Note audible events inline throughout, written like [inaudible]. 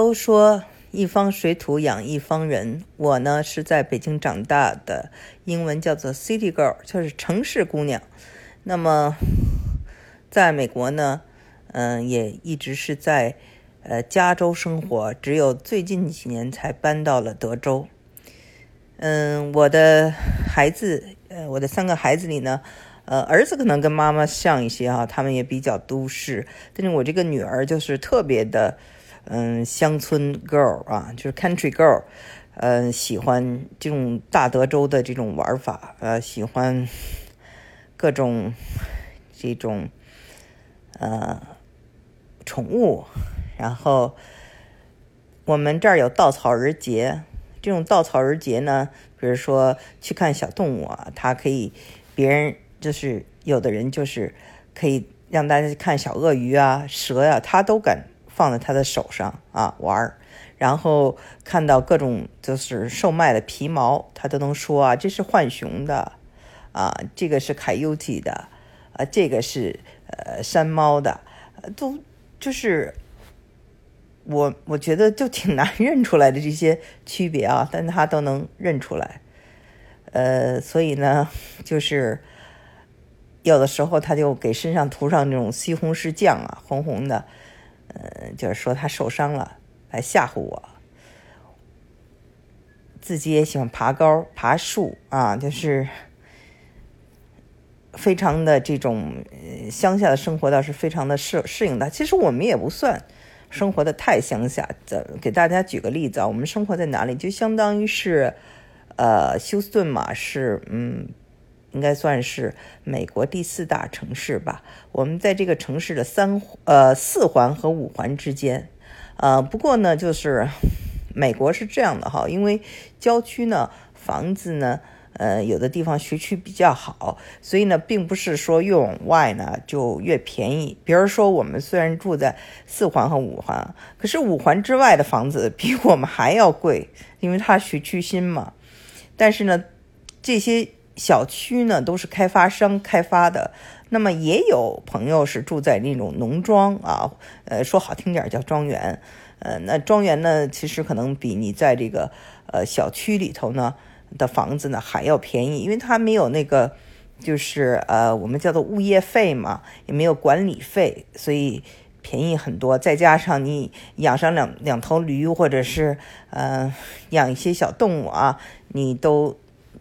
都说一方水土养一方人，我呢是在北京长大的，英文叫做 City Girl，就是城市姑娘。那么在美国呢，嗯，也一直是在呃加州生活，只有最近几年才搬到了德州。嗯，我的孩子，呃，我的三个孩子里呢，呃，儿子可能跟妈妈像一些哈，他们也比较都市，但是我这个女儿就是特别的。嗯，乡村 girl 啊，就是 country girl，嗯，喜欢这种大德州的这种玩法，呃，喜欢各种这种呃宠物。然后我们这儿有稻草人节，这种稻草人节呢，比如说去看小动物啊，它可以别人就是有的人就是可以让大家看小鳄鱼啊、蛇呀，他都敢。放在他的手上啊玩儿，然后看到各种就是售卖的皮毛，他都能说啊，这是浣熊的，啊，这个是凯尤蒂的，啊，这个是呃山猫的，都就是我我觉得就挺难 [laughs] 认出来的这些区别啊，但他都能认出来，呃，所以呢，就是有的时候他就给身上涂上那种西红柿酱啊，红红的。呃，就是说他受伤了，来吓唬我。自己也喜欢爬高、爬树啊，就是非常的这种乡下的生活，倒是非常的适适应的。其实我们也不算生活的太乡下。这给大家举个例子啊，我们生活在哪里？就相当于是呃休斯顿嘛，是嗯。应该算是美国第四大城市吧。我们在这个城市的三呃四环和五环之间，呃，不过呢，就是美国是这样的哈，因为郊区呢房子呢，呃，有的地方学区比较好，所以呢，并不是说越往外呢就越便宜。比如说，我们虽然住在四环和五环，可是五环之外的房子比我们还要贵，因为它学区新嘛。但是呢，这些。小区呢都是开发商开发的，那么也有朋友是住在那种农庄啊，呃，说好听点叫庄园，呃，那庄园呢其实可能比你在这个呃小区里头呢的房子呢还要便宜，因为它没有那个就是呃我们叫做物业费嘛，也没有管理费，所以便宜很多。再加上你养上两两头驴或者是呃养一些小动物啊，你都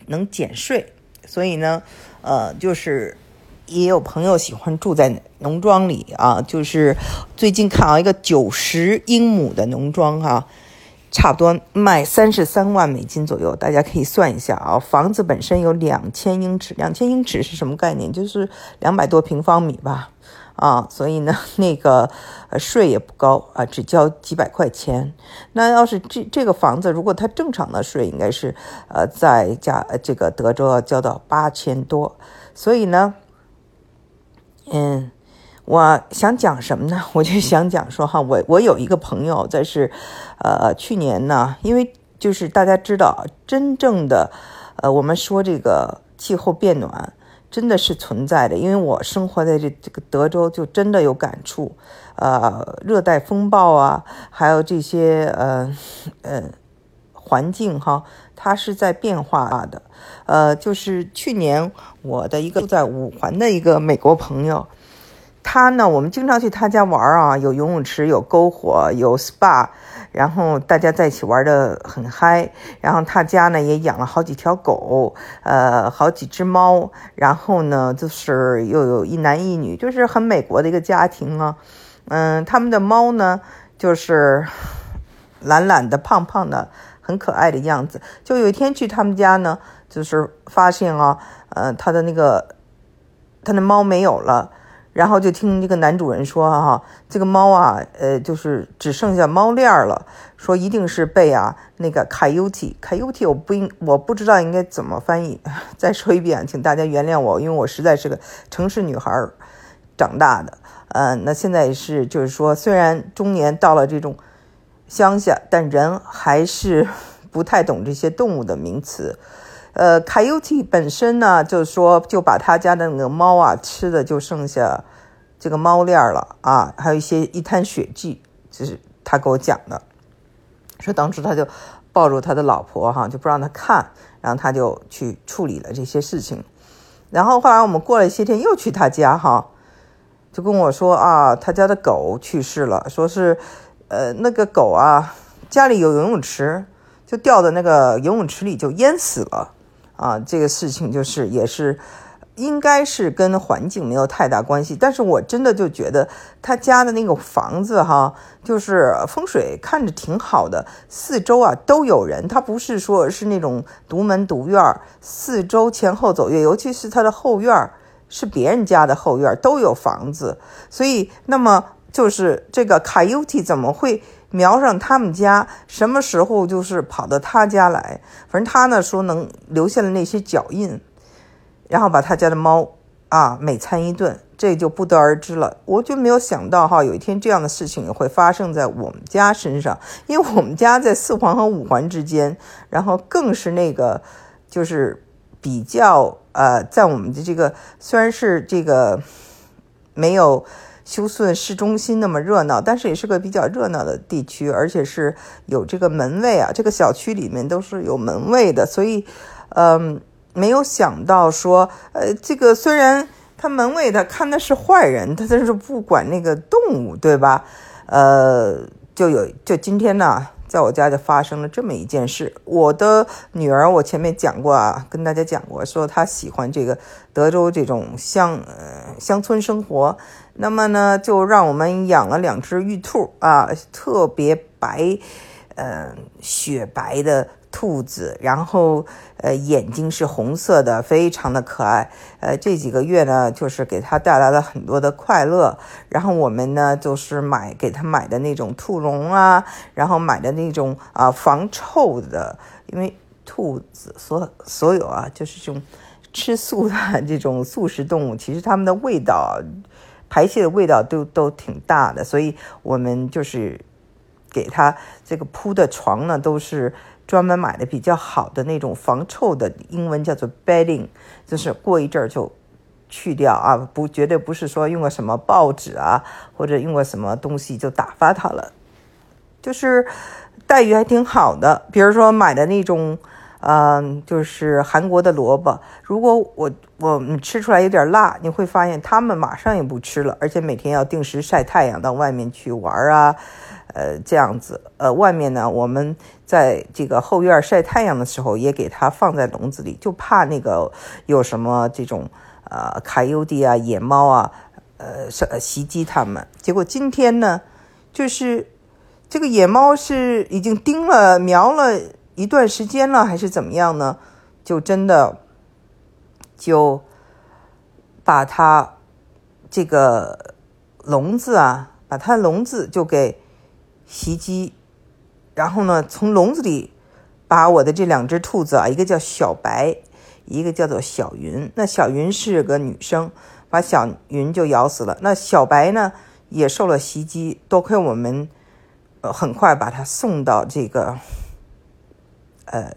能减税。所以呢，呃，就是也有朋友喜欢住在农庄里啊。就是最近看到一个九十英亩的农庄哈，差不多卖三十三万美金左右，大家可以算一下啊。房子本身有两千英尺，两千英尺是什么概念？就是两百多平方米吧。啊，所以呢，那个税也不高啊，只交几百块钱。那要是这这个房子，如果它正常的税应该是呃在加这个德州要交到八千多。所以呢，嗯，我想讲什么呢？[laughs] 我就想讲说哈，我我有一个朋友在是，呃，去年呢，因为就是大家知道，真正的呃，我们说这个气候变暖。真的是存在的，因为我生活在这这个德州，就真的有感触。呃，热带风暴啊，还有这些呃呃环境哈，它是在变化的。呃，就是去年我的一个住在五环的一个美国朋友。他呢，我们经常去他家玩啊，有游泳池，有篝火，有 SPA，然后大家在一起玩的很嗨。然后他家呢也养了好几条狗，呃，好几只猫。然后呢，就是又有一男一女，就是很美国的一个家庭啊。嗯，他们的猫呢就是懒懒的、胖胖的，很可爱的样子。就有一天去他们家呢，就是发现啊，呃，他的那个他的猫没有了。然后就听这个男主人说哈，这个猫啊，呃，就是只剩下猫链了，说一定是被啊那个 coyote，coyote 我不应我不知道应该怎么翻译，[laughs] 再说一遍，请大家原谅我，因为我实在是个城市女孩长大的，嗯，那现在是就是说，虽然中年到了这种乡下，但人还是不太懂这些动物的名词。呃，coyote 本身呢，就是说就把他家的那个猫啊吃的就剩下这个猫链了啊，还有一些一滩血迹，就是他给我讲的。说当时他就抱住他的老婆哈，就不让他看，然后他就去处理了这些事情。然后后来我们过了一些天又去他家哈，就跟我说啊，他家的狗去世了，说是呃那个狗啊家里有游泳池，就掉在那个游泳池里就淹死了啊。这个事情就是也是。应该是跟环境没有太大关系，但是我真的就觉得他家的那个房子哈，就是风水看着挺好的，四周啊都有人，他不是说是那种独门独院，四周前后走月，尤其是他的后院是别人家的后院都有房子，所以那么就是这个卡尤提怎么会瞄上他们家？什么时候就是跑到他家来？反正他呢说能留下了那些脚印。然后把他家的猫啊每餐一顿，这就不得而知了。我就没有想到哈，有一天这样的事情也会发生在我们家身上，因为我们家在四环和五环之间，然后更是那个就是比较呃，在我们的这个虽然是这个没有修顺市中心那么热闹，但是也是个比较热闹的地区，而且是有这个门卫啊，这个小区里面都是有门卫的，所以嗯。没有想到说，呃，这个虽然他门卫他看的是坏人，他但是不管那个动物，对吧？呃，就有就今天呢，在我家就发生了这么一件事。我的女儿，我前面讲过啊，跟大家讲过，说她喜欢这个德州这种乡呃乡村生活，那么呢，就让我们养了两只玉兔啊，特别白，呃，雪白的。兔子，然后呃眼睛是红色的，非常的可爱。呃这几个月呢，就是给它带来了很多的快乐。然后我们呢，就是买给它买的那种兔笼啊，然后买的那种啊防臭的，因为兔子所所有啊，就是这种吃素的 [laughs] 这种素食动物，其实它们的味道排泄的味道都都挺大的，所以我们就是给它这个铺的床呢，都是。专门买的比较好的那种防臭的，英文叫做 bedding，就是过一阵儿就去掉啊，不绝对不是说用个什么报纸啊，或者用个什么东西就打发它了，就是待遇还挺好的。比如说买的那种，嗯，就是韩国的萝卜，如果我我们吃出来有点辣，你会发现他们马上也不吃了，而且每天要定时晒太阳，到外面去玩啊。呃，这样子，呃，外面呢，我们在这个后院晒太阳的时候，也给它放在笼子里，就怕那个有什么这种呃卡尤蒂啊、野猫啊，呃，袭击它们。结果今天呢，就是这个野猫是已经盯了、瞄了一段时间了，还是怎么样呢？就真的就把它这个笼子啊，把它笼子就给。袭击，然后呢，从笼子里把我的这两只兔子啊，一个叫小白，一个叫做小云。那小云是个女生，把小云就咬死了。那小白呢，也受了袭击。多亏我们，呃，很快把它送到这个，呃，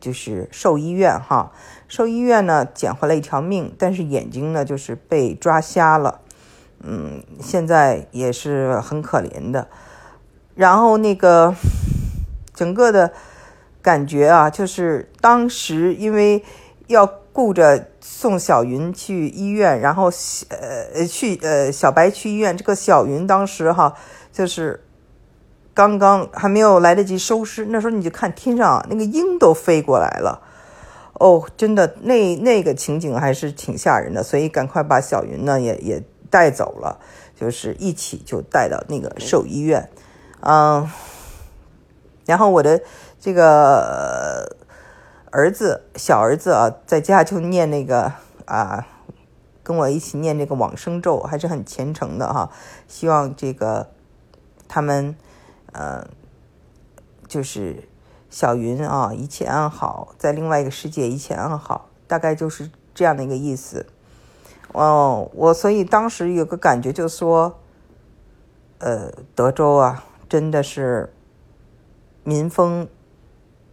就是兽医院哈。兽医院呢，捡回来一条命，但是眼睛呢，就是被抓瞎了。嗯，现在也是很可怜的。然后那个整个的感觉啊，就是当时因为要顾着送小云去医院，然后呃去呃小白去医院，这个小云当时哈就是刚刚还没有来得及收尸，那时候你就看天上那个鹰都飞过来了，哦，真的那那个情景还是挺吓人的，所以赶快把小云呢也也带走了，就是一起就带到那个兽医院。嗯，然后我的这个儿子，小儿子啊，在家就念那个啊，跟我一起念这个往生咒，还是很虔诚的哈。希望这个他们，呃，就是小云啊，一切安好，在另外一个世界一切安好，大概就是这样的一个意思。哦，我所以当时有个感觉，就说，呃，德州啊。真的是民风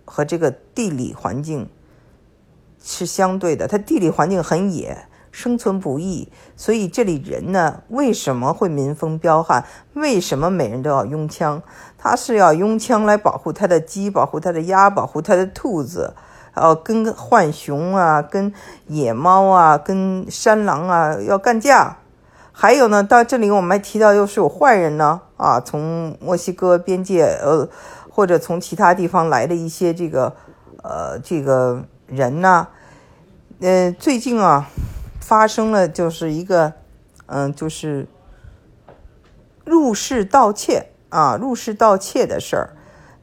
和这个地理环境是相对的，它地理环境很野，生存不易，所以这里人呢，为什么会民风彪悍？为什么每人都要拥枪？他是要拥枪来保护他的鸡，保护他的鸭，保护他的兔子，呃，跟浣熊啊，跟野猫啊，跟山狼啊要干架。还有呢，到这里我们还提到，又是有坏人呢，啊，从墨西哥边界，呃，或者从其他地方来的一些这个，呃，这个人呢，呃，最近啊。发生了就是一个，嗯，就是入室盗窃啊，入室盗窃的事儿。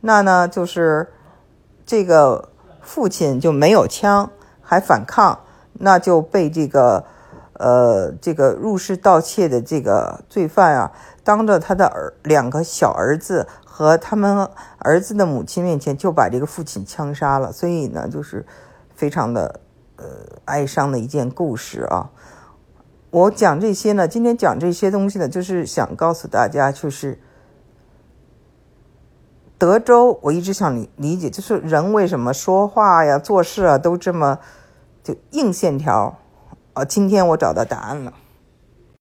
那呢，就是这个父亲就没有枪，还反抗，那就被这个呃这个入室盗窃的这个罪犯啊，当着他的儿两个小儿子和他们儿子的母亲面前，就把这个父亲枪杀了。所以呢，就是非常的。呃，哀伤的一件故事啊！我讲这些呢，今天讲这些东西呢，就是想告诉大家，就是德州，我一直想理理解，就是人为什么说话呀、做事啊都这么就硬线条啊？今天我找到答案了。